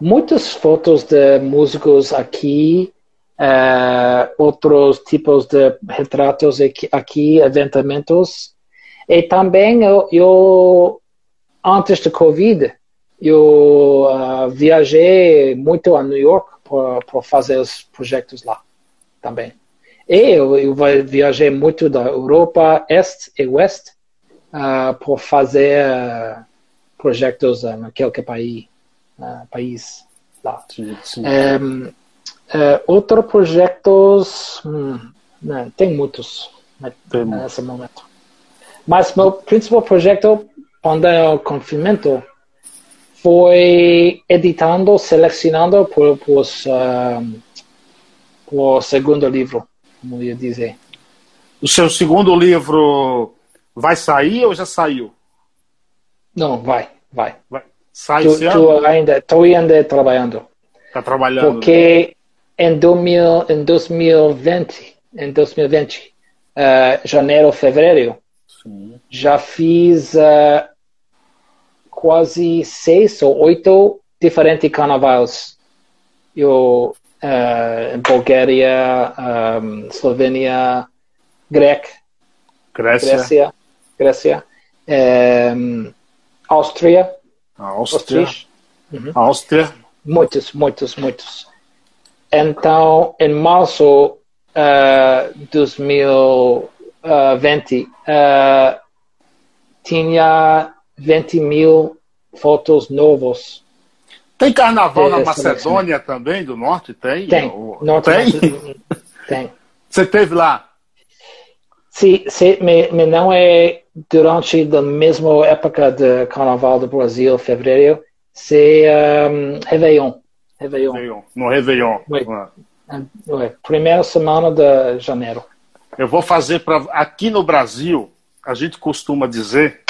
muitas fotos de músicos aqui, uh, outros tipos de retratos aqui, aqui eventamentos. E também eu, eu antes do Covid, eu uh, viajei muito a New York para fazer os projetos lá também. E eu, eu viajei muito da Europa, Este e Oeste, uh, para fazer projetos uh, naquele país uh, país lá. Sim, sim. Um, uh, outros projetos, hum, não, tem muitos né, nesse momento. Mas meu principal projeto, quando é o confinamento, foi editando, selecionando por, por, uh, por segundo livro, como eu ia dizer. O seu segundo livro vai sair ou já saiu? Não, vai, vai. vai. Sai tu, tu ainda, estou ainda trabalhando. Está trabalhando. Porque em, 2000, em 2020, em 2020, uh, janeiro, fevereiro, Sim. já fiz uh, quase seis ou oito diferentes carnavais. Eu uh, em Bulgária, um, Eslovênia, Grec, Grécia, Grécia, Grécia um, Áustria, Áustria. Uhum. Áustria. Muitos, muitos, muitos. Então, em março de uh, 2020, uh, tinha 20 mil fotos novos. Tem carnaval na Macedônia também, do norte? Tem? Tem. Norte tem? tem. Você teve lá? Sim, sim mas, não é durante a mesma época de Carnaval do Brasil, fevereiro, c'est um, Réveillon. Réveillon. Réveillon. No Réveillon. Oui. Oui. Primeira semana de janeiro. Eu vou fazer para. Aqui no Brasil, a gente costuma dizer,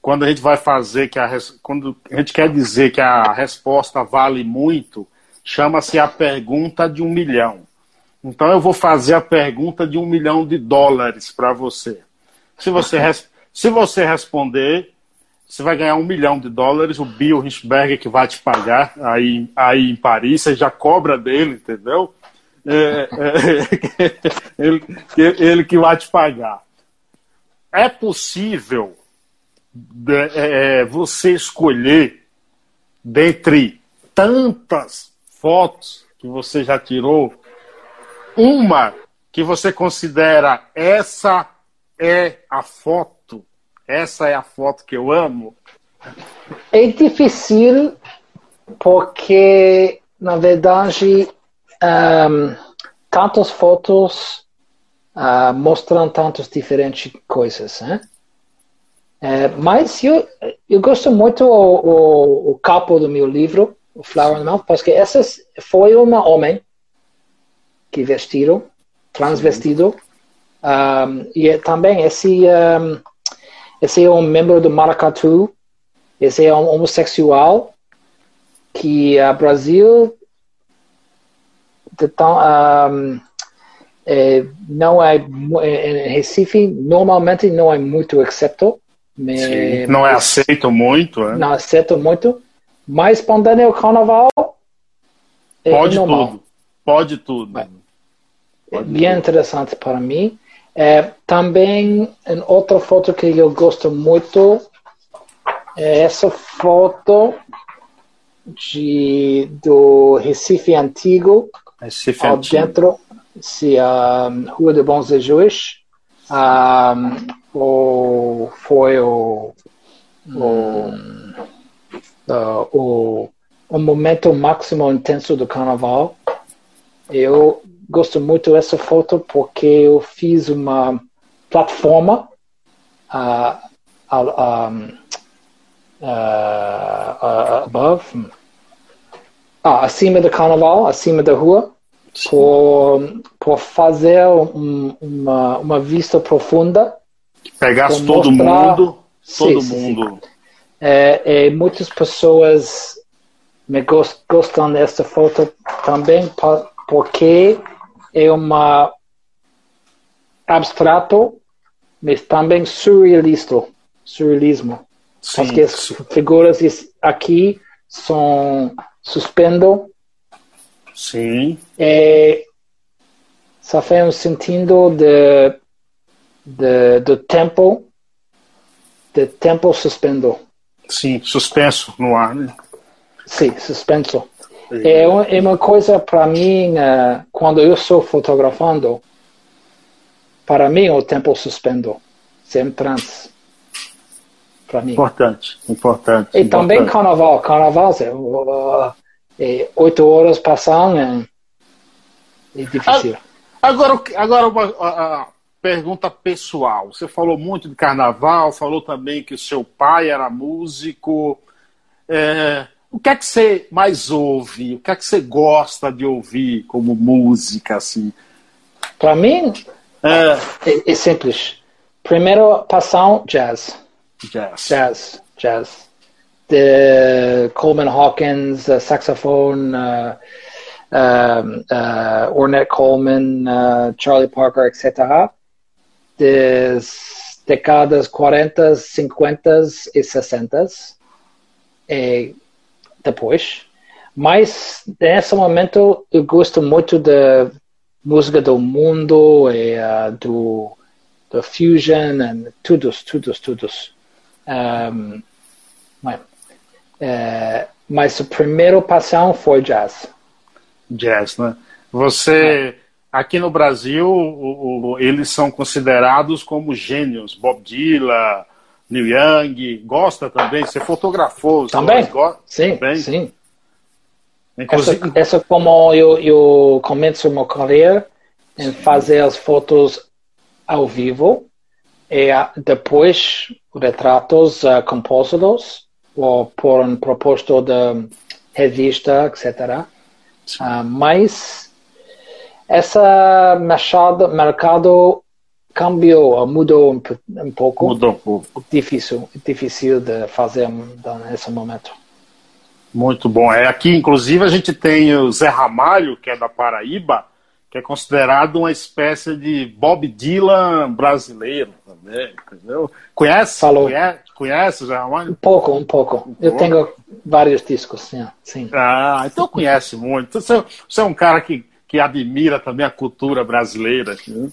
quando a gente vai fazer, que a, quando a gente quer dizer que a resposta vale muito, chama-se a pergunta de um milhão. Então eu vou fazer a pergunta de um milhão de dólares para você. Se você, se você responder, você vai ganhar um milhão de dólares. O Bill Richberger que vai te pagar aí, aí em Paris, você já cobra dele, entendeu? É, é, ele, ele que vai te pagar. É possível é, é, você escolher dentre tantas fotos que você já tirou, uma que você considera essa é a foto, essa é a foto que eu amo? É difícil porque, na verdade, um, tantas fotos uh, mostram tantas diferentes coisas, né? É, mas eu, eu gosto muito o, o, o capo do meu livro, o Flower Mouth, porque essa foi uma homem que vestiram, transvestido, um, e é também esse, um, esse é um membro do Maracatu, esse é um homossexual que o Brasil um, é, não é em Recife normalmente não é muito aceito não é aceito muito é? não aceito muito mas quando é o carnaval é pode tudo. Pode tudo. É, é bem interessante para mim é, também, em outra foto que eu gosto muito Essa foto de, do Recife Antigo, Recife ao Antigo. dentro, se a Rua de Bons Jesus, um, o, foi o, o, uh, o, o momento máximo intenso do carnaval. Eu gosto muito dessa foto porque eu fiz uma plataforma uh, um, uh, above, ah, acima do carnaval, acima da rua, por, por fazer um, uma, uma vista profunda. Pegasse todo mostrar- mundo, todo Sim, sim, sim. mundo. É, é, muitas pessoas me gos- gostam dessa foto também porque é uma abstrato, mas também surrealista, surrealismo. Sim, Porque as figuras aqui são suspendo sim, e só faz um sentido de, de, do tempo, de tempo suspendo. sim, suspenso no ar. Né? Sim, suspenso. É uma, é uma coisa para mim, eh, quando eu estou fotografando, para mim o tempo suspendo, sem trans. Para mim. Importante, importante. E também importante. carnaval. Carnaval, é, uh, é, oito horas passam é, é difícil. Agora, o que- agora uma pergunta pessoal. Você falou muito de carnaval, falou também que o seu pai era músico. É, o que é que você mais ouve? O que é que você gosta de ouvir como música, assim? Para mim, É, é, é simples. Primeiro, passão, jazz. jazz. Jazz, jazz. De Coleman Hawkins, uh, saxophone, uh, uh, Ornette Coleman, uh, Charlie Parker, etc. Das décadas 40, 50 e 60 e depois. Mas nesse momento eu gosto muito da música do mundo e uh, do, do fusion e todos, todos, todos. Um, eh, mas o primeiro paixão foi jazz. Jazz, né? Você, aqui no Brasil, o- o- eles são considerados como gênios. Bob Dylan, Neil Young, gosta também? Você fotografou os Também. dois, Sim, Também? sim. Essa, Inclusive, essa como eu, eu começo meu carreira em fazer as fotos ao vivo e ah, depois retratos uh, compostos ou por um proposto de revista, etc. Ah, mas essa mercado, mercado cambiou, mudou um, um pouco. mudou um pouco. Difícil, difícil de fazer nesse momento. Muito bom. É, aqui, inclusive, a gente tem o Zé Ramalho, que é da Paraíba, que é considerado uma espécie de Bob Dylan brasileiro também, entendeu? Conhece? Falou. Conhece, conhece o Zé Ramalho? Um pouco, um pouco. Eu pouco? tenho vários discos, sim. sim. Ah, então conhece muito. Você, você é um cara que, que admira também a cultura brasileira. né?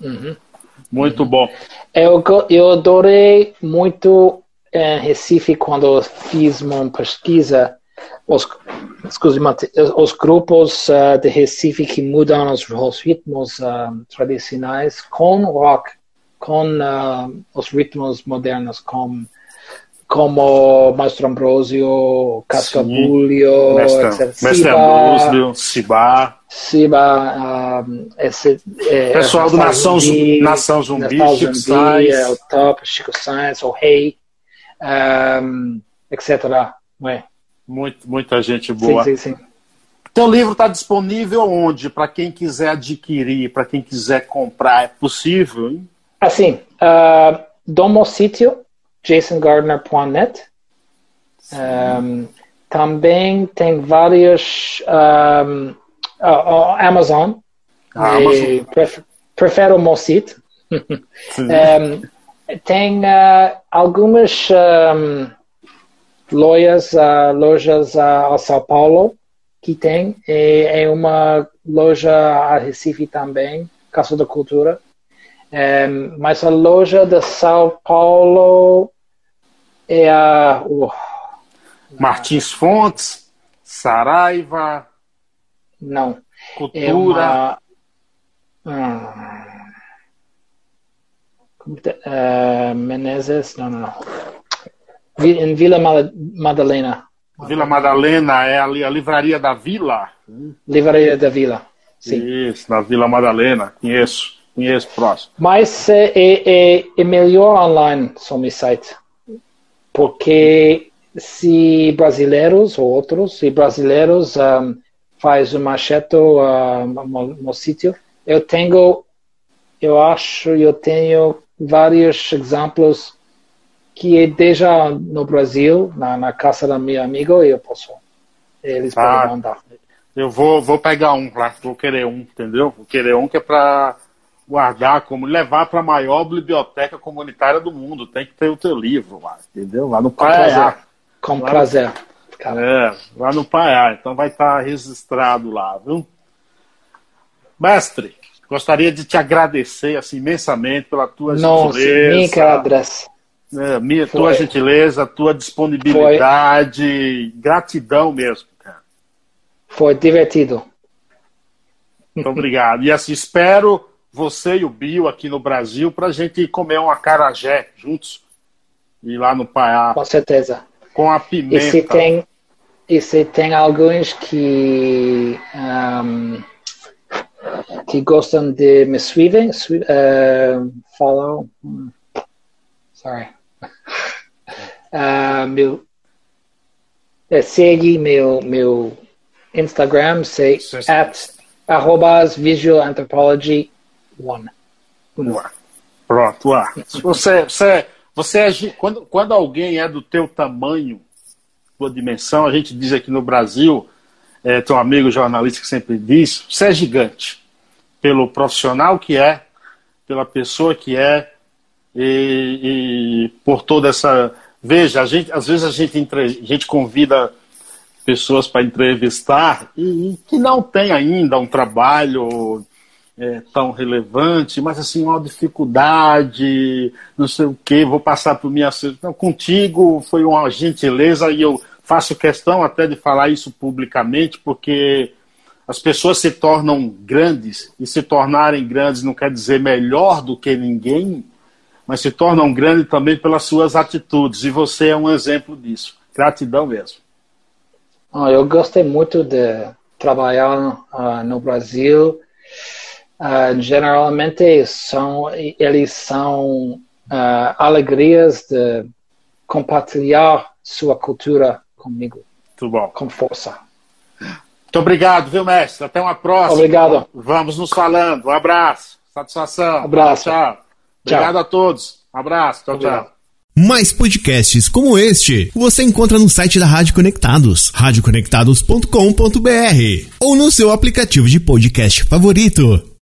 Uhum. Muito bom. Eu, eu adorei muito em Recife quando fiz uma pesquisa os, os grupos uh, de Recife que mudam os, os ritmos uh, tradicionais com rock, com uh, os ritmos modernos, com, como Maestro Ambrosio, Cascabulho, Mestre, etc. Mestre Ambrosio, Cibá. Siba, um, esse, é, Pessoal do Nação Zumbi, Nação Zumbi, Natal Chico Zumbi, Sainz. é o Top, Chico Sainz, o Rei, um, etc. Ué, Muito, muita gente sim, boa. sim, sim. Teu livro está disponível onde? Para quem quiser adquirir, para quem quiser comprar, é possível? Hein? Assim, uh, domo sítio, jasongardner.net. Um, também tem vários um, uh, Amazon. A E Amazon. pref- prefiro o meu. Sim. Um, tem uh, algumas um, lojas, uh, lojas uh, a São Paulo que tem. E é uma loja a Recife também, Casa da Cultura. Um, mas a loja de São Paulo é a. Uh, Martins Fontes, Saraiva. Não. Cultura. É uma, hum, uh, Menezes, não, não, não. Em Vila Madalena. Vila Madalena é ali a livraria da Vila? Livraria da Vila. Sim. Isso, na Vila Madalena. Conheço, conheço próximo. Mas é, é, é melhor online sobre site. Porque se brasileiros ou outros, se brasileiros um, faz uma cheto uh, no, sítio, eu tenho, eu acho, eu tenho vários exemplos que deixa no Brasil, na, na casa da minha amiga, eu posso. Eles ah, podem mandar. Eu vou, vou pegar um lá, vou querer um, entendeu? Vou querer um que é para guardar, como levar para a maior biblioteca comunitária do mundo. Tem que ter o teu livro lá, entendeu? Lá no Paiá. Com lá prazer. No... É, lá no Paiá. Então vai estar registrado lá, viu? Mestre, gostaria de te agradecer assim, imensamente pela tua Nossa, gentileza. Nossa, que agradeço. É, minha, tua gentileza, tua disponibilidade, Foi. gratidão mesmo, cara. Foi divertido. Muito obrigado. E assim, espero você e o Bio aqui no Brasil para a gente comer um acarajé juntos. E lá no Paiá. Com certeza. Com a pimenta. E se tem, e se tem alguns que, um, que gostam de me suivem, uh, follow. Sorry. Uh, meu, é, segue meu, meu Instagram, sei, at arrobas visual anthropology one. Pronto, ah. Você, você, você é, quando, quando alguém é do teu tamanho, tua dimensão, a gente diz aqui no Brasil, é, tem um amigo jornalista que sempre diz, você é gigante. Pelo profissional que é, pela pessoa que é, e, e por toda essa. Veja, a gente, às vezes a gente, entre, a gente convida pessoas para entrevistar e, e, que não tem ainda um trabalho é, tão relevante, mas assim, uma dificuldade, não sei o que, vou passar por minha. Não, contigo foi uma gentileza e eu faço questão até de falar isso publicamente, porque as pessoas se tornam grandes e se tornarem grandes não quer dizer melhor do que ninguém, mas se tornam grandes também pelas suas atitudes. E você é um exemplo disso. Gratidão mesmo. Eu gostei muito de trabalhar uh, no Brasil. Uh, geralmente são eles são alegrias de compartilhar sua cultura comigo. Muito bom. Com força. Muito obrigado, viu, mestre? Até uma próxima. Obrigado. Vamos nos falando. Um abraço. Satisfação. abraço. Tchau. Obrigado tchau. a todos. Um abraço. Tchau, Obrigado. tchau. Mais podcasts como este você encontra no site da Rádio Conectados, radioconectados.com.br ou no seu aplicativo de podcast favorito.